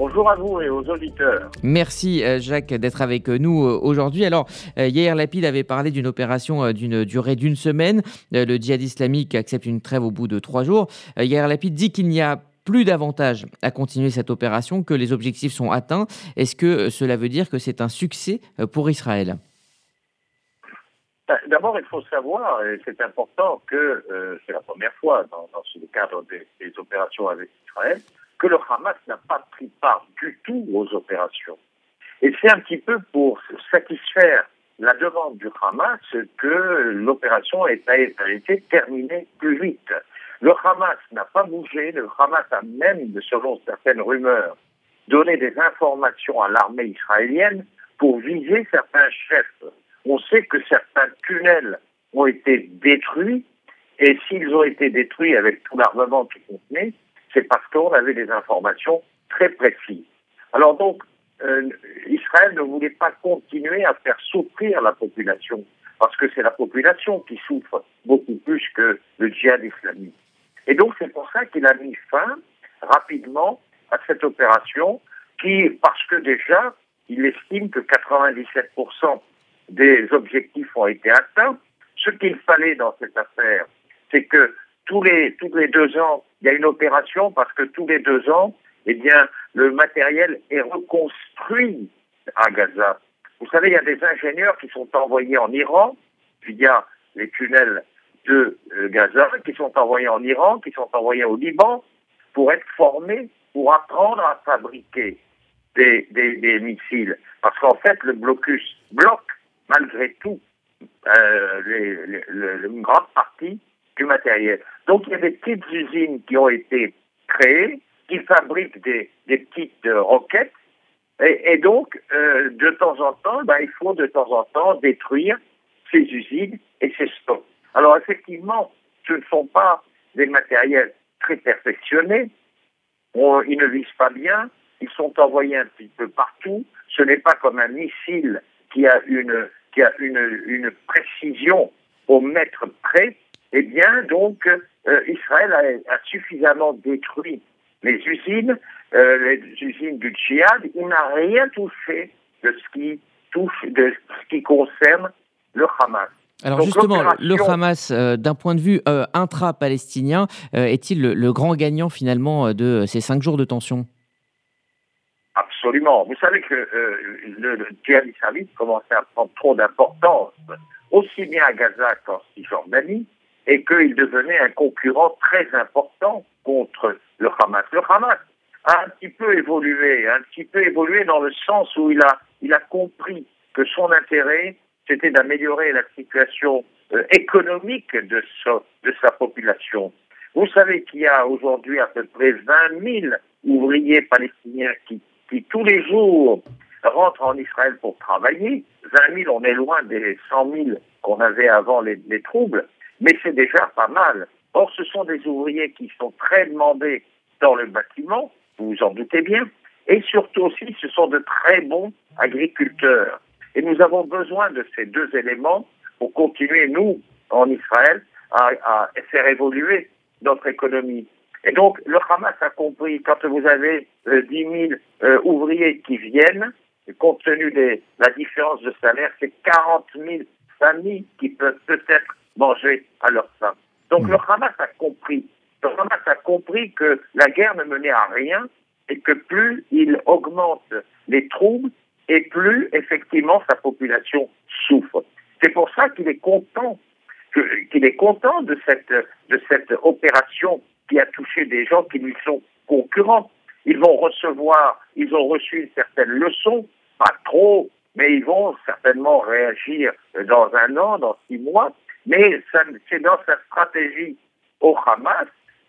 Bonjour à vous et aux auditeurs. Merci Jacques d'être avec nous aujourd'hui. Alors, Yair Lapid avait parlé d'une opération d'une durée d'une semaine. Le djihad islamique accepte une trêve au bout de trois jours. Yair Lapid dit qu'il n'y a plus d'avantages à continuer cette opération, que les objectifs sont atteints. Est-ce que cela veut dire que c'est un succès pour Israël? Ben, D'abord, il faut savoir, et c'est important, que c'est la première fois dans, dans le cadre des, des opérations avec Israël, que le Hamas n'a pas pris part du tout aux opérations. Et c'est un petit peu pour satisfaire la demande du Hamas que l'opération a été terminée plus vite. Le Hamas n'a pas bougé, le Hamas a même, selon certaines rumeurs, donné des informations à l'armée israélienne pour viser certains chefs. On sait que certains tunnels ont été détruits, et s'ils ont été détruits avec tout l'armement qu'ils contenaient, c'est parce qu'on avait des informations très précises. Alors donc, euh, Israël ne voulait pas continuer à faire souffrir la population, parce que c'est la population qui souffre beaucoup plus que le djihad islamique. Et donc c'est pour ça qu'il a mis fin rapidement à cette opération, qui, parce que déjà, il estime que 97% des objectifs ont été atteints. Ce qu'il fallait dans cette affaire, c'est que tous les, tous les deux ans, il y a une opération parce que tous les deux ans, eh bien, le matériel est reconstruit à Gaza. Vous savez, il y a des ingénieurs qui sont envoyés en Iran via les tunnels de euh, Gaza, qui sont envoyés en Iran, qui sont envoyés au Liban pour être formés, pour apprendre à fabriquer des, des, missiles. Parce qu'en fait, le blocus bloque, malgré tout, euh, une grande partie du matériel. Donc il y a des petites usines qui ont été créées, qui fabriquent des, des petites euh, roquettes, et, donc euh, de temps en temps, ben, il faut de temps en temps détruire ces usines et ces stocks. Alors effectivement, ce ne sont pas des matériels très perfectionnés, On, ils ne visent pas bien, ils sont envoyés un petit peu partout, ce n'est pas comme un missile qui a une, qui a une, une précision au mètre près, eh bien, donc, euh, Israël a, a, suffisamment détruit les usines, euh, les usines du djihad. Il n'a rien touché de ce qui touche, de ce qui concerne le Hamas. Alors donc, justement, le Hamas, euh, d'un point de vue intra-palestinien, est-il le, le, grand gagnant finalement de ces cinq jours de tension? Absolument. Vous savez que le, le djihad islamique commençait à prendre trop d'importance, aussi bien à Gaza qu'en Cisjordanie, et qu'il devenait un concurrent très important contre le Hamas. Le Hamas a un petit peu évolué, un petit peu évolué dans le sens où il a, il a compris que son intérêt, c'était d'améliorer la situation euh, économique de, so, de sa population. Vous savez qu'il y a aujourd'hui à peu près 20 000 ouvriers palestiniens qui, qui tous les jours rentrent en Israël pour travailler. 20 000, on est loin des 100 000 qu'on avait avant les, les troubles mais c'est déjà pas mal. Or, ce sont des ouvriers qui sont très demandés dans le bâtiment, vous vous en doutez bien, et surtout aussi, ce sont de très bons agriculteurs. Et nous avons besoin de ces deux éléments pour continuer, nous, en Israël, à, faire évoluer notre économie. Et donc, le Hamas a compris, quand vous avez euh, 10 000 euh, ouvriers qui viennent, compte tenu de la différence de salaire, c'est 40 000 familles qui peuvent peut-être manger à leur faim. Donc mmh. le Hamas a compris. Le Hamas a compris que la guerre ne menait à rien et que plus il augmente les troubles et plus effectivement sa population souffre. C'est pour ça qu'il est content qu'il est content de cette de cette opération qui a touché des gens qui lui sont concurrents. Ils vont recevoir, ils ont reçu une certaine leçon, pas trop, mais ils vont certainement réagir dans un an, dans six mois, mais c'est dans sa stratégie au Hamas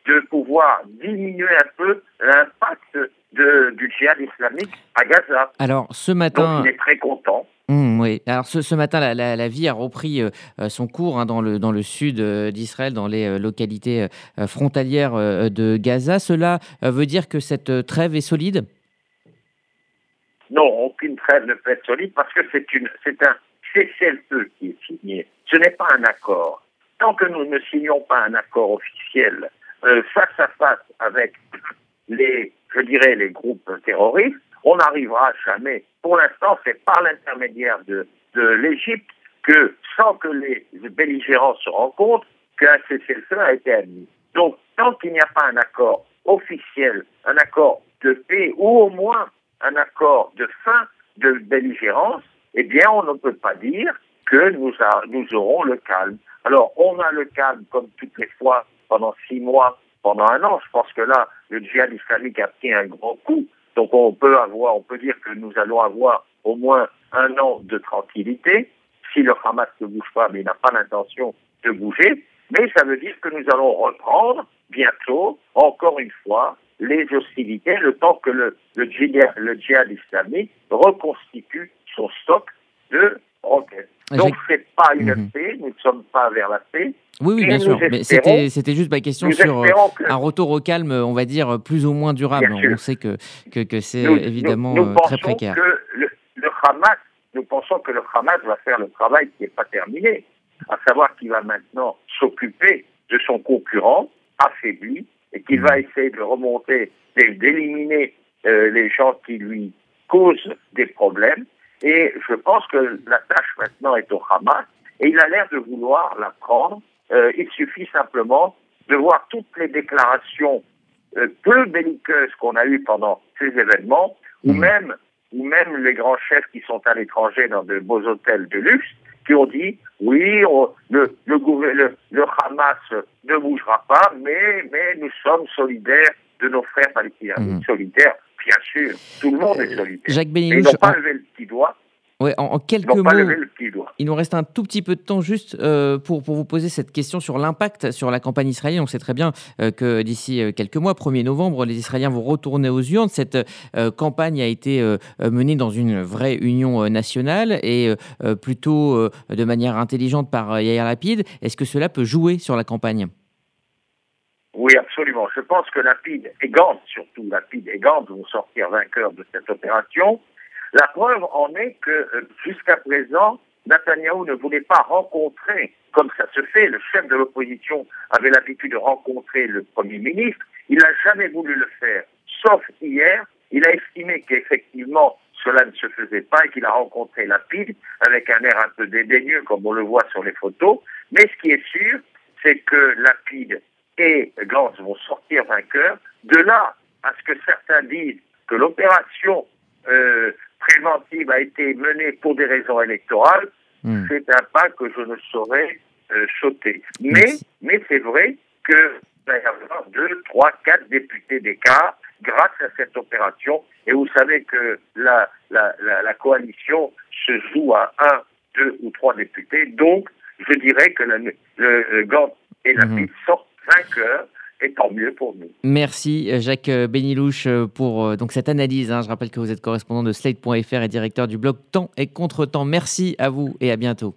de pouvoir diminuer un peu l'impact du djihad islamique à Gaza. Alors ce matin, Donc, il est très content. Mmh, oui. Alors ce, ce matin, la, la, la, vie a repris euh, son cours hein, dans, le, dans le sud euh, d'Israël, dans les euh, localités euh, frontalières euh, de Gaza. Cela euh, veut dire que cette trêve est solide? Non, aucune trêve ne peut être solide parce que c'est un cessez-le-feu qui est signé. Ce n'est pas un accord. Tant que nous ne signons pas un accord officiel euh, face à face avec les je dirais, les groupes terroristes, on n'arrivera jamais. Pour l'instant, c'est par l'intermédiaire de, de l'Égypte que, sans que les belligérants se rencontrent, qu'un cessez-le-feu a été admis. Donc, tant qu'il n'y a pas un accord officiel, un accord de paix ou au moins un accord de fin de belligérance, eh bien, on ne peut pas dire que nous, aurons le calme. Alors, on a le calme comme toutes les fois pendant six mois, pendant un an. Je pense que là, le djihad islamique a pris un grand coup. Donc, on peut avoir, on peut dire que nous allons avoir au moins un an de tranquillité si le Hamas ne bouge pas, mais il n'a pas l'intention de bouger. Mais ça veut dire que nous allons reprendre bientôt, encore une fois, les hostilités, le temps que le djihad islamique reconstitue son stock de roquettes. Donc, c'est pas une mhm. paix, nous ne sommes pas vers la paix. Oui, oui, bien sûr. Mais c'était, c'était juste ma question sur euh, un retour au calme, on va dire, plus ou moins durable. On sait que, que, que c'est évidemment nous, nous euh, très précaire. Que le, le Hamas, nous pensons que le Hamas va faire le travail qui n'est pas terminé, à savoir qu'il va maintenant s'occuper de son concurrent affaibli et qu'il va mhm. essayer de remonter, d'éliminer euh, les gens qui lui causent des problèmes. Et je pense que la tâche maintenant est au Hamas et il a l'air de vouloir la prendre. Euh, il suffit simplement de voir toutes les déclarations euh, peu belliqueuses qu'on a eues pendant ces événements, ou mhm. même ou même les grands chefs qui sont à l'étranger dans de beaux hôtels de luxe, qui ont dit oui, le, le, le, Hamas ne bougera pas, mais, mais nous sommes solidaires de nos frères palestiniens. Mhm. Solidaires, bien sûr, tout le monde est euh, solidaire. Jacques ils n'ont pas levé le Ouais, en, quelques mots, il nous reste un tout petit peu de temps juste euh, pour, pour vous poser cette question sur l'impact sur la campagne israélienne. On sait très bien euh, que d'ici euh, quelques mois, 1er novembre, les Israéliens vont retourner aux urnes. Cette campagne a été menée dans une vraie union nationale et plutôt de manière intelligente par Yair Lapid. Est-ce que cela peut jouer sur la campagne? Oui, absolument. Je pense que Lapid et Gantz, surtout Lapid et Gantz, vont sortir vainqueurs de cette opération. La preuve en est que euh, jusqu'à présent, Netanyahou ne voulait pas rencontrer, comme ça se fait, le chef de l'opposition avait l'habitude de rencontrer le Premier ministre, il n'a jamais voulu le faire, sauf hier, il a estimé qu'effectivement cela ne se faisait pas et qu'il a rencontré Lapide avec un air un peu dédaigneux comme on le voit sur les photos, mais ce qui est sûr, c'est que Lapide et Gantz vont sortir vainqueurs. De là à ce que certains disent que l'opération euh, préventive a été menée pour des raisons électorales, hmm. c'est un pas que je ne saurais euh, sauter. Mais, mais c'est vrai que va y avoir deux, trois, quatre députés d'écart grâce à cette opération. Et vous savez que la, la, la, coalition se joue à un, deux ou trois députés. Donc, je dirais que le, le Gant et la mmh. sortent vainqueurs et tant mieux pour nous. Merci Jacques Benilouche pour euh, donc cette analyse. Hein. Je rappelle que vous êtes correspondant de Slate.fr et directeur du blog Temps et Contre-temps. Merci à vous et à bientôt.